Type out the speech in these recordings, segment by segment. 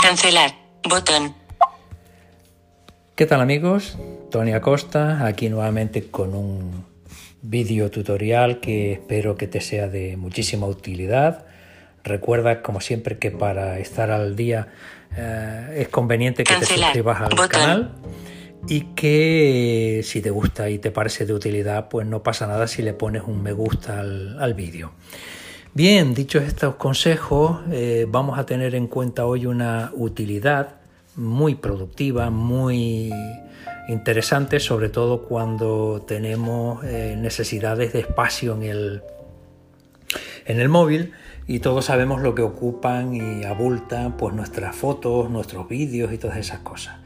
cancelar. Botón. ¿Qué tal amigos? Tony Acosta, aquí nuevamente con un vídeo tutorial que espero que te sea de muchísima utilidad. Recuerda, como siempre, que para estar al día eh, es conveniente que te suscribas al canal y que si te gusta y te parece de utilidad, pues no pasa nada si le pones un me gusta al, vídeo. Bien, dichos estos consejos, eh, vamos a tener en cuenta hoy una utilidad muy productiva, muy interesante, sobre todo cuando tenemos eh, necesidades de espacio en el, en el móvil y todos sabemos lo que ocupan y abultan pues nuestras fotos, nuestros vídeos y todas esas cosas.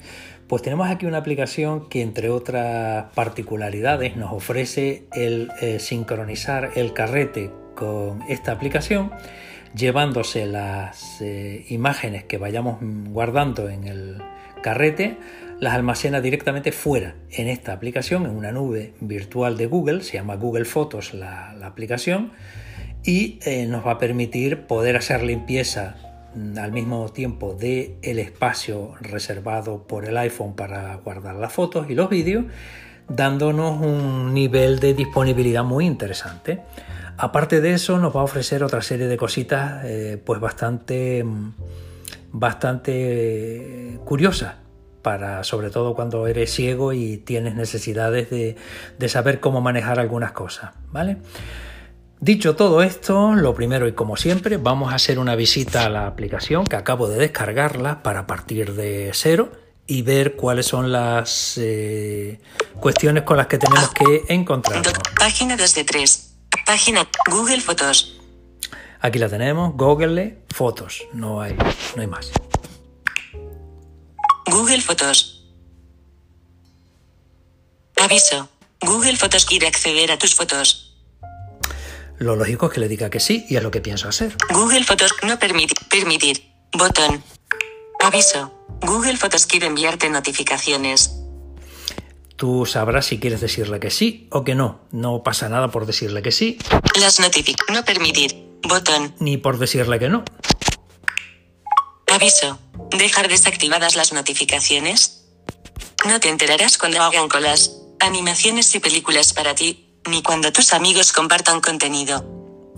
Pues tenemos aquí una aplicación que entre otras particularidades nos ofrece el eh, sincronizar el carrete con esta aplicación llevándose las eh, imágenes que vayamos guardando en el carrete, las almacena directamente fuera en esta aplicación, en una nube virtual de Google, se llama Google Fotos la, aplicación, y eh, nos va a permitir poder hacer limpieza mm, al mismo tiempo del el espacio reservado por el iPhone para guardar las fotos y los vídeos, dándonos un nivel de disponibilidad muy interesante. Aparte de eso, nos va a ofrecer otra serie de cositas eh, pues bastante, bastante curiosas. Para, sobre todo cuando eres ciego y tienes necesidades de, de saber cómo manejar algunas cosas, ¿vale? Dicho todo esto, lo primero y como siempre, vamos a hacer una visita a la aplicación que acabo de descargarla para partir de cero y ver cuáles son las eh, cuestiones con las que tenemos que encontrarnos. Página 2 de 3. Página Google Fotos. Aquí la tenemos, Google Fotos. No hay, no hay más. Google Fotos. Aviso. Google Fotos quiere acceder a tus fotos. Lo lógico es que le diga que sí y es lo que pienso hacer. Google Fotos no permitir. Permitir. Botón. Aviso. Google Fotos quiere enviarte notificaciones. Tú sabrás si quieres decirle que sí o que no. No pasa nada por decirle que sí. Las notific no permitir. Botón. Ni por decirle que no. Aviso. Dejar desactivadas las notificaciones. No te enterarás cuando hagan colas, animaciones y películas para ti, ni cuando tus amigos compartan contenido.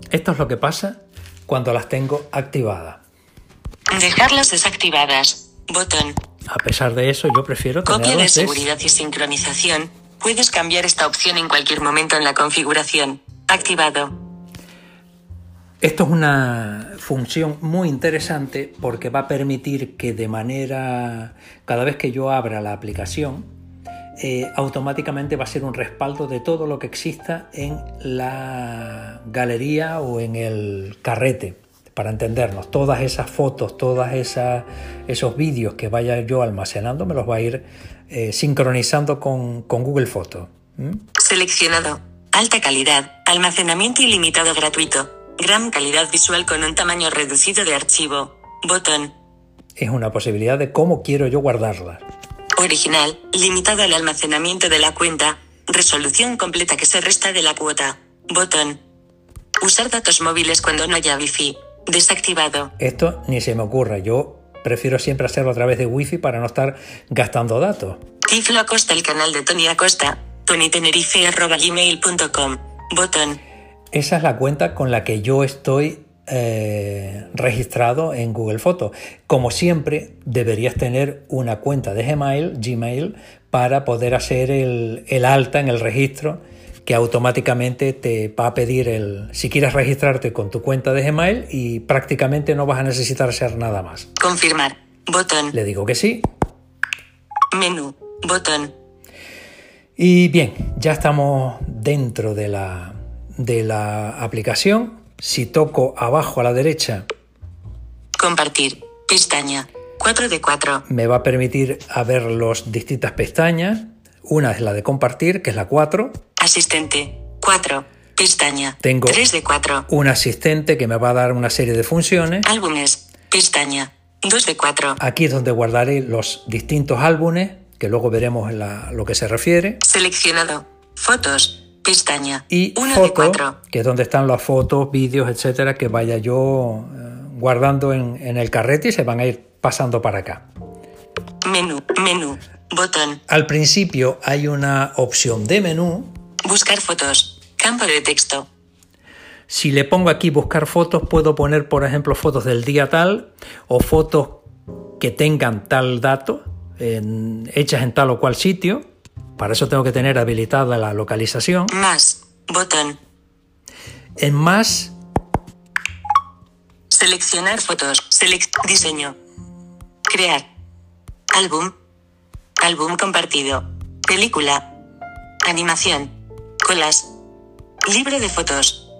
Esto es lo que pasa cuando las tengo activadas. Dejarlas desactivadas. Botón. A pesar de eso, yo prefiero Copia de seguridad y sincronización. Puedes cambiar esta opción en cualquier momento en la configuración. Activado. Esto es una función muy interesante porque va a permitir que de manera, cada vez que yo abra la aplicación, eh, automáticamente va a ser un respaldo de todo lo que exista en la galería o en el carrete para entendernos, todas esas fotos, todos esos vídeos que vaya yo almacenando, me los va a ir eh, sincronizando con, Google Fotos. Seleccionado. Alta calidad. Almacenamiento ilimitado gratuito. Gran calidad visual con un tamaño reducido de archivo. Botón. Es una posibilidad de cómo quiero yo guardarla. Original. Limitado al almacenamiento de la cuenta. Resolución completa que se resta de la cuota. Botón. Usar datos móviles cuando no haya wifi. Desactivado. Esto ni se me ocurra. Yo prefiero siempre hacerlo a través de wifi para no estar gastando datos. Tiflo Acosta, el canal de Tony Acosta. tonytenerife.gmail.com. Botón. Esa es la cuenta con la que yo estoy eh, registrado en Google Fotos. Como siempre, deberías tener una cuenta de Gmail, Gmail para poder hacer el, el alta en el registro que automáticamente te va a pedir el si quieres registrarte con tu cuenta de Gmail y prácticamente no vas a necesitar hacer nada más. Confirmar. Botón. Le digo que sí. Menú. Botón. Y bien, ya estamos dentro de la, de la aplicación. Si toco abajo a la derecha. Compartir. Pestaña. 4 de 4. Me va a permitir a ver las distintas pestañas. Una es la de compartir, que es la 4. Asistente. 4. Pestaña. Tengo 3 de 4. Un asistente que me va a dar una serie de funciones. Álbumes. Pestaña. 2 de 4. Aquí es donde guardaré los distintos álbumes, que luego veremos la, lo que se refiere. Seleccionado. Fotos. Pestaña. Y 1 de 4. Que es donde están las fotos, vídeos, etcétera, que vaya yo eh, guardando en, en el carrete y se van a ir pasando para acá. Menú, menú, botón, Al principio hay una opción de menú. Buscar fotos, campo de texto, Si le pongo aquí buscar fotos, puedo poner, por ejemplo, fotos del día tal o fotos que tengan tal dato en- hechas en tal o cual sitio. Para eso tengo que tener habilitada la localización. más, botón, En más, seleccionar fotos, selec diseño, crear, álbum, álbum compartido, película, animación, libro de fotos,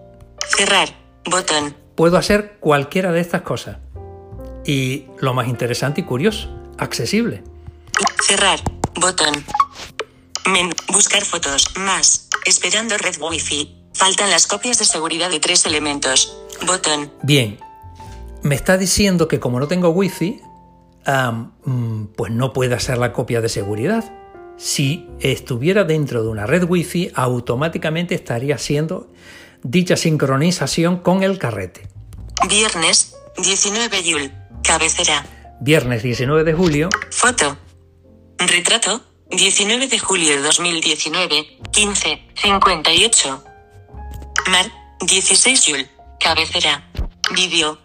cerrar, botón, puedo hacer cualquiera de estas cosas. Y lo más interesante y curioso, accesible. cerrar, botón, menú, buscar fotos, más, esperando red wifi, faltan las copias de seguridad de tres elementos, botón, Bien, me está diciendo que como no tengo wifi, mm, pues no puede hacer la copia de seguridad. Si estuviera dentro de una red wifi, automáticamente estaría haciendo dicha sincronización con el carrete. viernes, 19 yul, cabecera, Viernes 19 de julio, Foto. Retrato. 19 de julio de 2019. 15. 58. Mar. 16 Yul. Cabecera. Vídeo.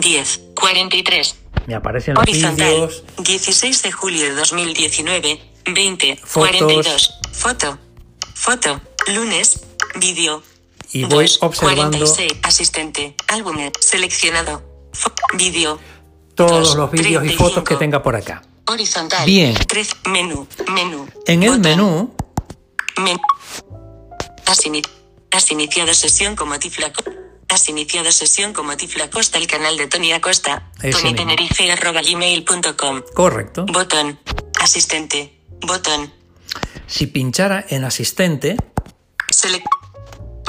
10. 43. me aparecen los Horizontal. vídeos, 16 de julio de 2019. 20. Fotos. 42. Foto. Foto. Lunes. Vídeo. y voy 2, observando 46. Asistente. Álbum. Seleccionado. Vídeo. todos dos, los vídeos y fotos que 35. tenga por acá. Horizontal. Bien. Tres. Menú. Menú. En el Botón. menú, Men- Has, has iniciado sesión como Tiflaco. Has iniciado sesión como Tiflacosta, el canal de Tony Acosta. Mismo. TonyTenerife.gmail.com. correcto. Botón. Asistente. Botón. Si pinchara en asistente, Select.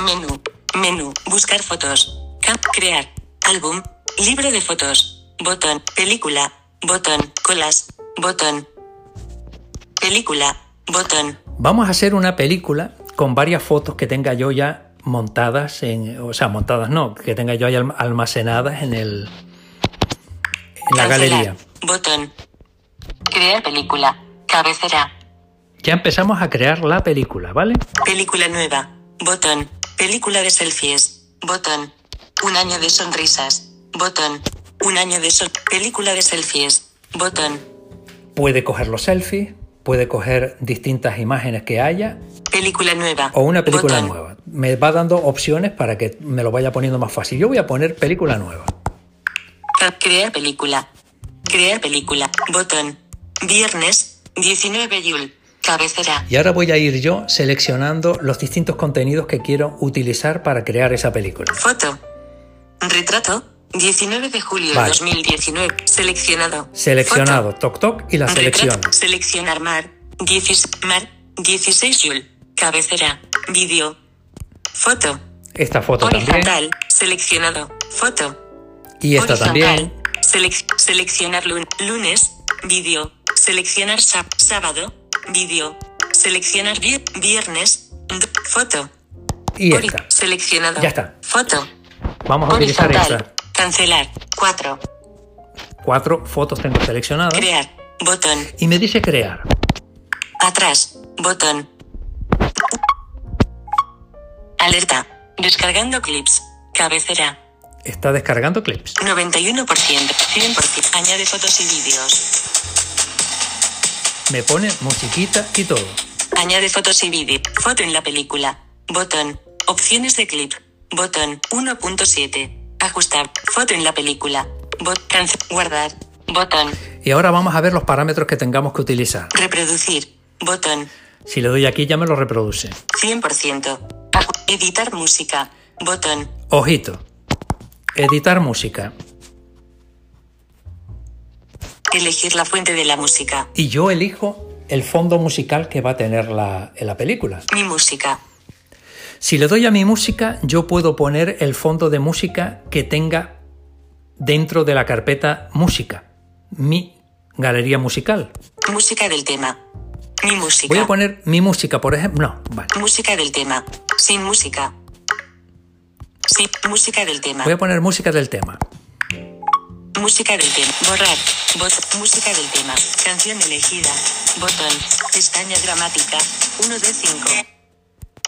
Menú. Menú. Buscar fotos. Crear. Álbum. Libro de fotos. Botón. Película. Botón. Colas. Botón. Película. Botón. Vamos a hacer una película con varias fotos que tenga yo ya montadas en, o sea, montadas no, que tenga yo ya alm- almacenadas en el en la Cancelar. galería. Botón. Crear película. Cabecera. Ya empezamos a crear la película, ¿vale? Película nueva. Botón. Película de selfies. Botón. Un año de sonrisas. Botón. Un año de son. Película de selfies. Botón. Puede coger los selfies, puede coger distintas imágenes que haya Película nueva. o una película Botón. nueva. Me va dando opciones para que me lo vaya poniendo más fácil. Yo voy a poner película nueva. Crear película. Crear película. Botón. Viernes. 19 Yul. Cabecera. Y ahora voy a ir yo seleccionando los distintos contenidos que quiero utilizar para crear esa película. Foto. Retrato. 19 de julio de Vale. 2019. Seleccionado. Seleccionado, Foto. toc toc y la. Retrato. Seleccionar mar. 16, mar. 16 Yul. Cabecera. Vídeo. Foto. Esta foto también Horizontal. Seleccionado. Foto. y esta Horizontal. también. Selec- seleccionar lun- lunes. Vídeo. Seleccionar sá- sábado. Vídeo. Seleccionar vi- viernes. d- Foto. Y Ori- esta. Seleccionado. Ya está. Foto. Vamos a utilizar esta. Cancelar. 4. Cuatro fotos tengo seleccionadas. Crear. Botón. Y me dice crear. Atrás. Botón. Alerta. Descargando clips. Cabecera. Está descargando clips. 91%. 100%. Añade fotos y vídeos. Me pone musiquita y todo. Añade fotos y vídeo. Foto en la película. Botón. Opciones de clip. Botón. 1.7. Ajustar. Foto en la película. Bot. cance- Guardar. Botón. Y ahora vamos a ver los parámetros que tengamos que utilizar. Reproducir. Botón. Si le doy aquí ya me lo reproduce. 100%. Aju- Editar música. Botón. Ojito. Editar música. Elegir la fuente de la música. Y yo elijo el fondo musical que va a tener la, en la película. Mi música. Si le doy a mi música, yo puedo poner el fondo de música que tenga dentro de la carpeta música, mi galería musical. Música del tema. Mi música. Voy a poner mi música, por ejemplo. No, vale. Música del tema. Sin música. Sin música del tema. Voy a poner música del tema. Música del tema. Borrar. Voz. Música del tema. Canción elegida. Botón. Pestaña dramática. 1 de 5.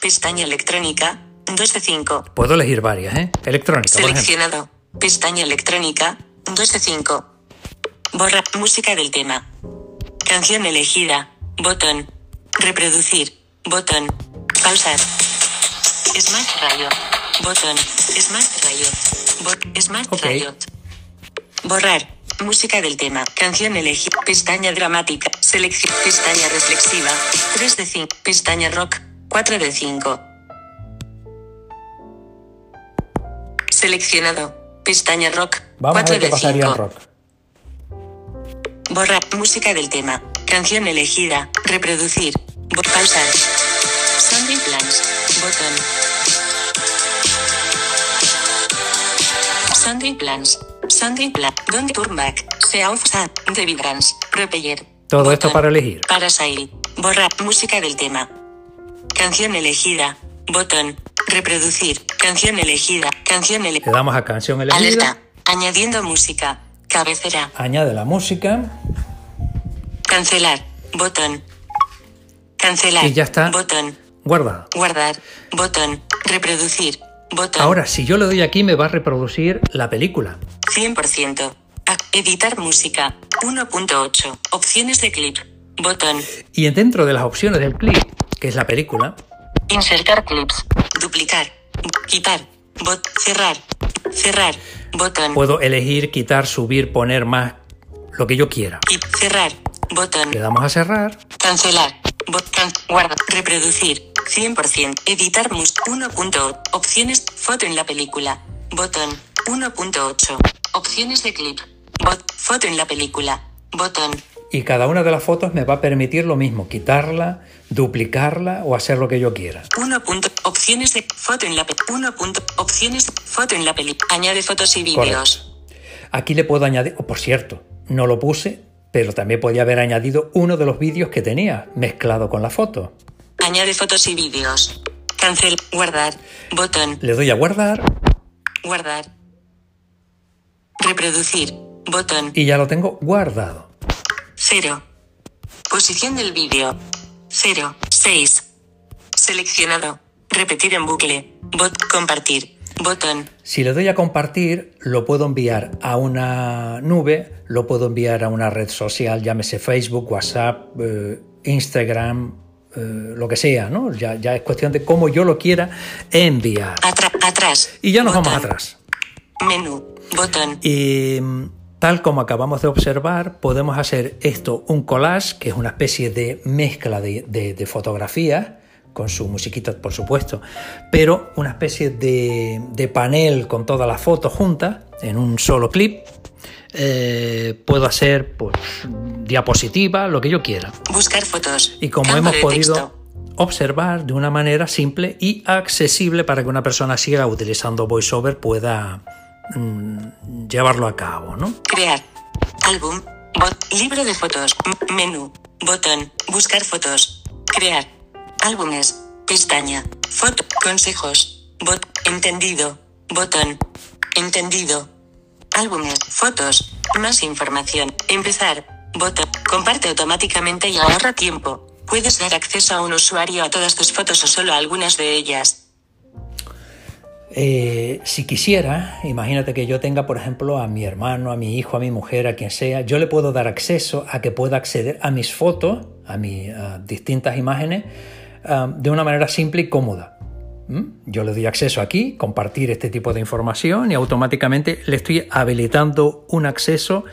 Pestaña electrónica. 2 de 5. Puedo elegir varias, ¿eh? Electrónica. Seleccionado. Pestaña electrónica. 2 de 5. Borrar. Música del tema. Canción elegida. Botón. Reproducir. Botón. Pausar. Smart Rayo. Botón. Smart Rayo. Bot. Smart okay. Rayo borrar, música del tema, canción elegida, pestaña dramática, selección, pestaña reflexiva, 3 de 5, pestaña rock, 4 de 5. Seleccionado, pestaña rock, Vamos 4 a de 5. Borrar, música del tema, canción elegida, reproducir, pausar, sounding plans, botón. Sounding plans. Sandy Black, Don't Turmac, South Sad, The Vibrance, Repeller. Todo esto para elegir. Para salir. Borrar música del tema. Canción elegida. Botón. Reproducir. Canción elegida. Canción elegida. Le damos a canción elegida. Alerta. Añadiendo música. Cabecera. Añade la música. Cancelar. Botón. Cancelar. Y ya está. Botón. Guarda. Guardar. Botón. Reproducir. Ahora, si yo le doy aquí, me va a reproducir la película. 100%. Editar música. 1.8. Opciones de clip. Botón. Y dentro de las opciones del clip, que es la película. Insertar clips. Duplicar. Quitar. Bot cerrar. Cerrar. Botón. Puedo elegir quitar, subir, poner más, lo que yo quiera. Y cerrar. Botón. Le damos a cerrar. Cancelar. Botón. Guarda. Reproducir. 100%. Editar must 1.8. Opciones. Foto en la película. Botón. 1.8. Opciones de clip. Bot. Foto en la película. Botón. Y cada una de las fotos me va a permitir lo mismo, quitarla, duplicarla o hacer lo que yo quiera. 1. Opciones de foto en la 1. Opciones foto en la película. Añade fotos y vídeos. Aquí le puedo añadir, oh, por cierto, no lo puse, pero también podía haber añadido uno de los vídeos que tenía, mezclado con la foto. Añade fotos y vídeos. Cancel. Guardar. Botón. Le doy a guardar. Guardar. Reproducir. Botón. Y ya lo tengo guardado. Cero. Posición del vídeo. 0. 6. Seleccionado. Repetir en bucle. Bot. Compartir. Botón. Si le doy a compartir, lo puedo enviar a una nube, lo puedo enviar a una red social, llámese Facebook, WhatsApp, eh, Instagram, eh, lo que sea, ¿no? Ya, es cuestión de cómo yo lo quiera enviar. Atrás. Y ya nos vamos atrás. Menú. Botón. Y mm, tal como acabamos de observar, podemos hacer esto un collage, que es una especie de mezcla de, de fotografías con su musiquita, por supuesto, pero una especie de, de panel con todas las fotos juntas en un solo clip. Eh, puedo hacer pues, diapositivas, lo que yo quiera. Buscar fotos. Y como hemos podido observar de una manera simple y accesible para que una persona siga utilizando VoiceOver pueda mm, llevarlo a cabo. ¿no? Crear. Álbum. Bot, libro de fotos. Menú. Botón. Buscar fotos. Crear. Álbumes. Pestaña. Foto. Consejos. Bot. Entendido. Botón. Entendido álbumes, fotos, más información, empezar, vota, comparte automáticamente y ahorra tiempo. Puedes dar acceso a un usuario a todas tus fotos o solo a algunas de ellas. Eh, si quisiera, imagínate que yo tenga, por ejemplo, a mi hermano, a mi hijo, a mi mujer, a quien sea, yo le puedo dar acceso a que pueda acceder a mis fotos, a mis distintas imágenes, ah, de una manera simple y cómoda. ¿Mm? Yo le doy acceso aquí, compartir este tipo de información y automáticamente le estoy habilitando un acceso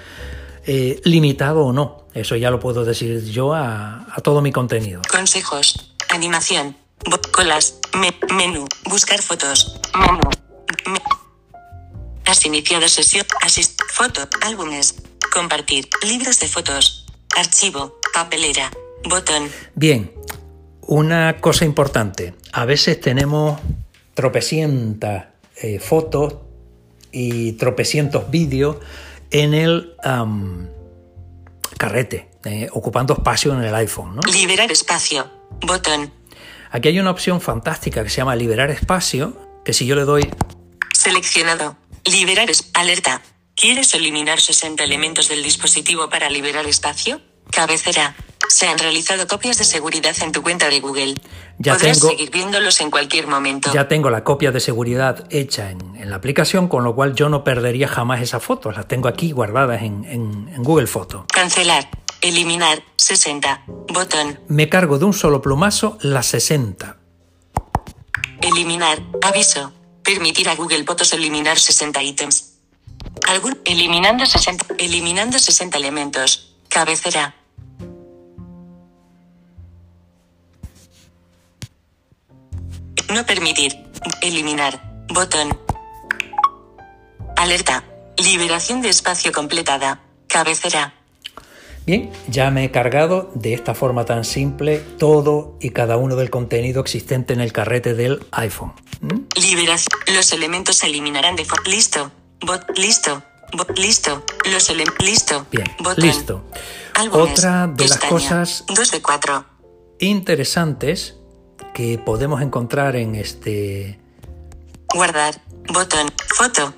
eh, limitado o no. Eso ya lo puedo decir yo a, todo mi contenido. Consejos, animación, colas, me, menú, buscar fotos, menú. Me, has iniciado sesión, asist, foto, álbumes, compartir, libros de fotos, archivo, papelera, botón. Bien, una cosa importante, a veces tenemos tropecientas eh, fotos y tropecientos vídeos en el carrete, eh, ocupando espacio en el iPhone. ¿no? Liberar espacio, botón. Aquí hay una opción fantástica que se llama liberar espacio, que si yo le doy... Seleccionado, liberar alerta. ¿Quieres eliminar 60 elementos del dispositivo para liberar espacio? Cabecera, se han realizado copias de seguridad en tu cuenta de Google. Ya Podrás tengo- seguir viéndolos en cualquier momento. Ya tengo la copia de seguridad hecha en, en la aplicación, con lo cual yo no perdería jamás esas fotos. Las tengo aquí guardadas en, en- en Google Foto. Cancelar. Eliminar. 60. Botón. Me cargo de un solo plumazo las 60. Eliminar. Aviso. Permitir a Google Fotos eliminar 60 ítems. Algún. Eliminando 60. Eliminando 60 elementos. Cabecera. No permitir. Eliminar. Botón. Alerta. Liberación de espacio completada. Cabecera. Bien, ya me he cargado de esta forma tan simple todo y cada uno del contenido existente en el carrete del iPhone. ¿Mm? Liberación. Los elementos se eliminarán de forma. Listo. Bot. Listo. Bot. Listo. Los elementos. Listo. Bien, Botón. listo. Álbumes. Otra de las cosas 2 de 4. interesantes que podemos encontrar en este Guardar. Botón. Foto.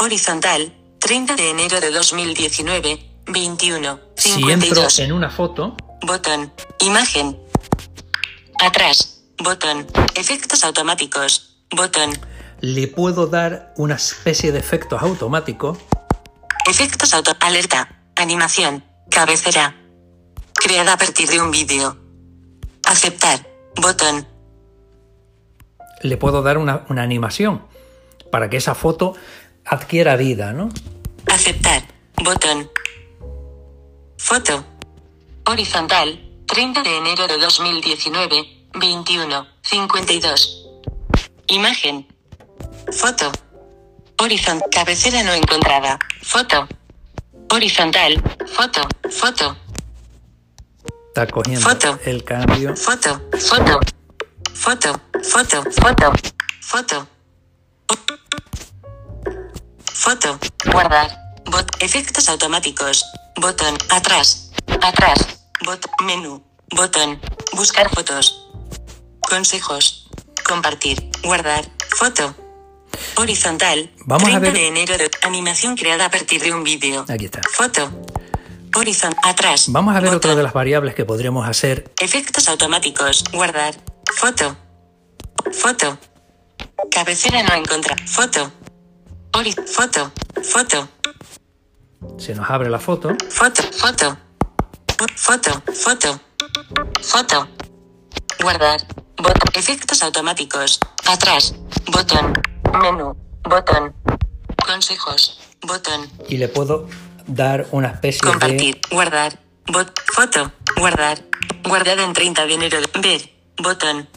Horizontal. 30 de enero de 2019. 21. si entro 52. en una foto Botón. Imagen. Atrás. Botón. Efectos automáticos. Botón. le puedo dar una especie de efectos automáticos Efectos auto. Alerta. Animación. Cabecera. Creada a partir de un vídeo. Aceptar. Botón. le puedo dar una, una animación para que esa foto adquiera vida, ¿no? Aceptar. Botón. Foto. Horizontal. 30 de enero de 2019. 21. 52. Imagen. Foto. Horizontal. Cabecera no encontrada. Foto. Horizontal. Foto. Foto. Está cogiendo Foto. el cambio. Foto. Foto. Foto. Foto. Foto. Foto. Foto. Guardar. Bot. Efectos automáticos. Botón. Atrás. Atrás. Bot. Menú. Botón. Buscar fotos. Consejos. Compartir. Guardar. Foto. Horizontal. Vamos a 30 ver- de enero de animación creada a partir de un vídeo. Aquí está. Foto. Horizontal. Atrás. Vamos a ver otra de las variables que podríamos hacer. Efectos automáticos. Guardar. Foto. Foto. Cabecera no encontrar. Foto. Ori. Foto. Foto. Se nos abre la foto. Foto. Foto. Foto. Foto. Foto. Guardar. Botón. Efectos automáticos. Atrás. Botón. Menú. Botón. Consejos. Botón. y le puedo dar una especie Compartir. Guardar. Bot. Foto. Guardar. Guardada en 30 de enero. de- Ver. Botón.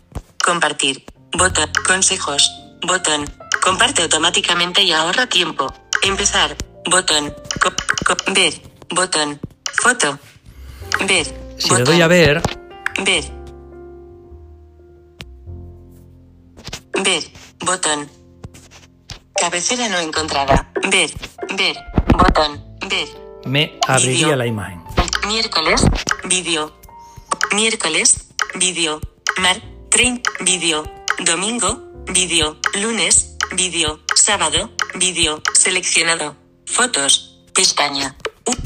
Compartir. Botón. Consejos. Botón. Comparte automáticamente y ahorra tiempo. Empezar. Botón. Co- co- ver. Botón. Foto. Ver. de... Si le botón. doy a ver, Ver. Ver. Botón. Cabecera no encontrada. Ver. Ver. Botón. Ver. me abriría la imagen. Miércoles, vídeo. Miércoles, vídeo. Mar, 30, vídeo. Domingo, vídeo. Lunes, vídeo. Sábado, vídeo. Seleccionado. Fotos. Pestaña.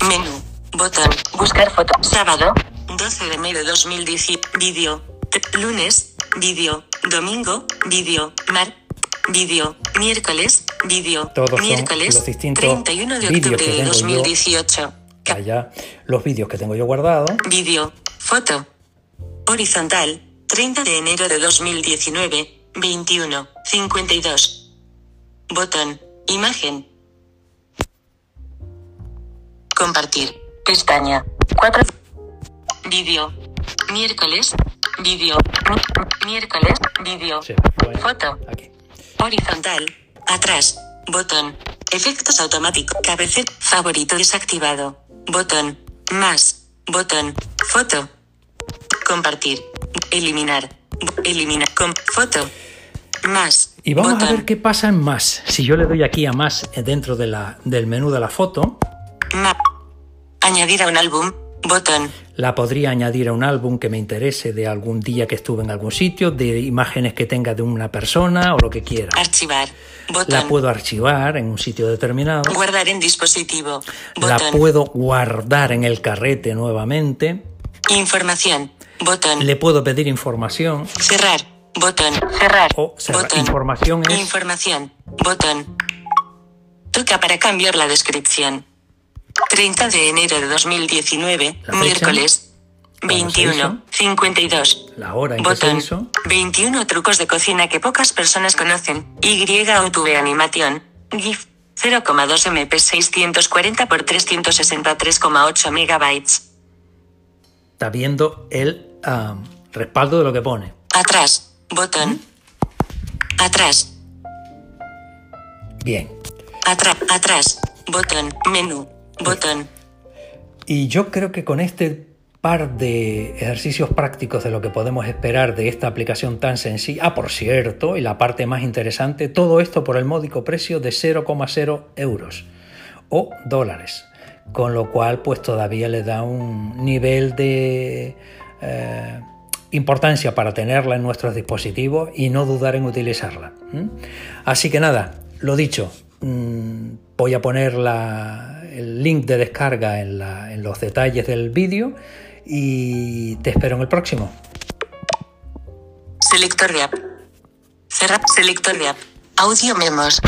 Menú. Botón. Buscar foto. Sábado, 12 de enero de 2010. Vídeo. Lunes, vídeo. Domingo, vídeo. Mar, vídeo. Miércoles, vídeo. Todos son Miércoles, los distintos 31 de octubre que de tengo yo. 2018. Ca- Allá los vídeos que tengo yo guardados. Vídeo. Foto. Horizontal. 30 de enero de 2019. 21. 52. Botón. Imagen. Compartir. Pestaña. 4. Vídeo. Miércoles. Vídeo. Mi- Miércoles. Vídeo. Sí, bueno, Foto. aquí. Horizontal. Atrás. Botón. Efectos automáticos. Cabecera. Favorito desactivado. Botón. Más. Botón. Foto. Compartir. Eliminar. Eliminar. Com. Foto. Más. Y vamos a ver qué pasa en más. Si yo le doy aquí a más eh, dentro de la, del menú de la foto, Map. Añadir a un álbum. Botón. La podría añadir a un álbum que me interese de algún día que estuve en algún sitio, de imágenes que tenga de una persona o lo que quiera. Archivar. Botón. La puedo archivar en un sitio determinado. Guardar en dispositivo. La Botón. puedo guardar en el carrete nuevamente. Información. Botón. Le puedo pedir información. Cerrar. Botón. Cerrar. O cerrar. Botón. Información es- Información. Botón. Toca para cambiar la descripción. 30 de enero de 2019, La fecha. miércoles. ¿Cuándo se 21, 52. La hora en que se Botón. hizo. 21 trucos de cocina que pocas personas conocen. Y YouTube animación. GIF. 0,2 MP 640 x 363,8 megabytes. Está viendo el ah, respaldo de lo que pone. Atrás. Botón. Atrás. Bien. Atrás. Atrás. Botón. Menú. Botón. Y yo creo que con este par de ejercicios prácticos de lo que podemos esperar de esta aplicación tan sencilla, ah, por cierto, y la parte más interesante, todo esto por el módico precio de 0,0 euros o dólares, con lo cual pues todavía le da un nivel de eh, importancia para tenerla en nuestros dispositivos y no dudar en utilizarla. Así que nada, lo dicho, mm, voy a poner la- el link de descarga en, la- en los detalles del vídeo y te espero en el próximo. Selector de app. Cerrar. Selector de app. Audio memos.